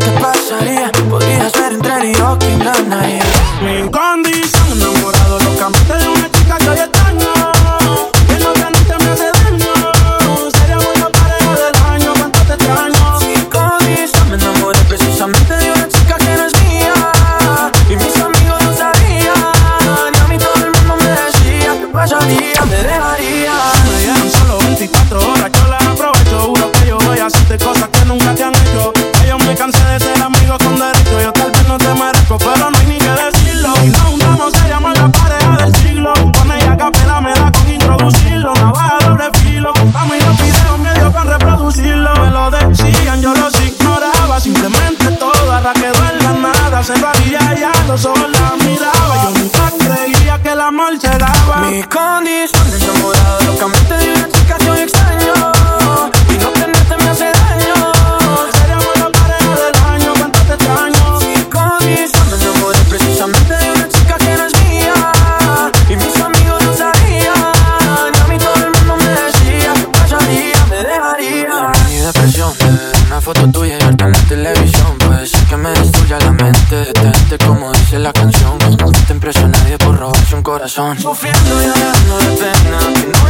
¿Qué pasaría? Me cansé de ser amigo con derecho. Yo tal vez no te merezco, pero no hay ni que decirlo. Y no hundamos, se llama la pareja del siglo. Con ella capela me da con introducirlo. Navaja doble filo. Contamos y los videos me dio con reproducirlo. Me lo decían, yo los ignoraba. Simplemente todo ahora quedó en la nada. Se lo haría ya, los ojos la. Foto tuya y verte en la televisión. Puede ser que me destruya la mente. Detente como dice la canción. No te impresiona nadie por robarse un corazón. Sufriendo y llorando de pena.